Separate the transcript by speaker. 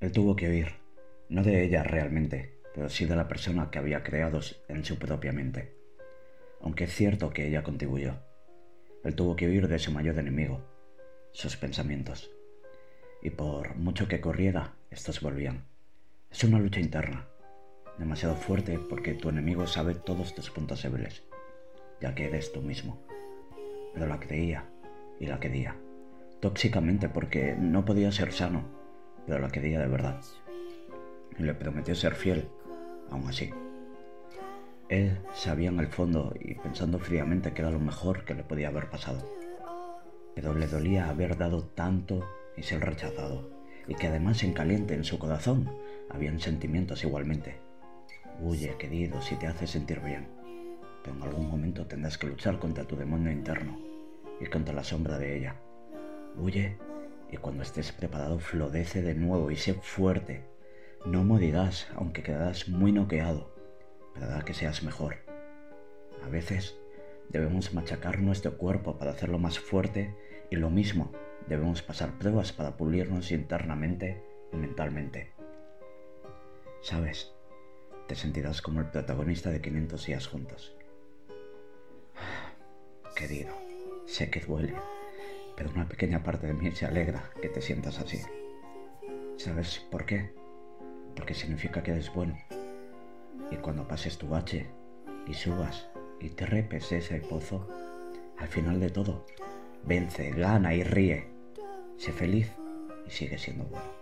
Speaker 1: Él tuvo que huir, no de ella realmente, pero sí de la persona que había creado en su propia mente. Aunque es cierto que ella contribuyó. Él tuvo que huir de su mayor enemigo, sus pensamientos. Y por mucho que corriera, estos volvían. Es una lucha interna, demasiado fuerte porque tu enemigo sabe todos tus puntos débiles, ya que eres tú mismo. Pero la creía y la quería, tóxicamente porque no podía ser sano, pero la quería de verdad. Y le prometió ser fiel, aún así. Él sabía en el fondo y pensando fríamente que era lo mejor que le podía haber pasado. Pero le dolía haber dado tanto y ser rechazado, y que además en caliente en su corazón habían sentimientos igualmente. Huye, querido, si te hace sentir bien, pero en algún momento tendrás que luchar contra tu demonio interno y contra la sombra de ella. Huye y cuando estés preparado florece de nuevo y sé fuerte. No morirás, aunque quedarás muy noqueado ¿verdad que seas mejor? A veces debemos machacar nuestro cuerpo para hacerlo más fuerte y lo mismo, debemos pasar pruebas para pulirnos internamente y mentalmente. Sabes, te sentirás como el protagonista de 500 días juntos. Querido, sé que duele, pero una pequeña parte de mí se alegra que te sientas así. ¿Sabes por qué? Porque significa que eres bueno y cuando pases tu bache y subas y te repes ese pozo, al final de todo, vence, gana y ríe. Sé feliz y sigue siendo bueno.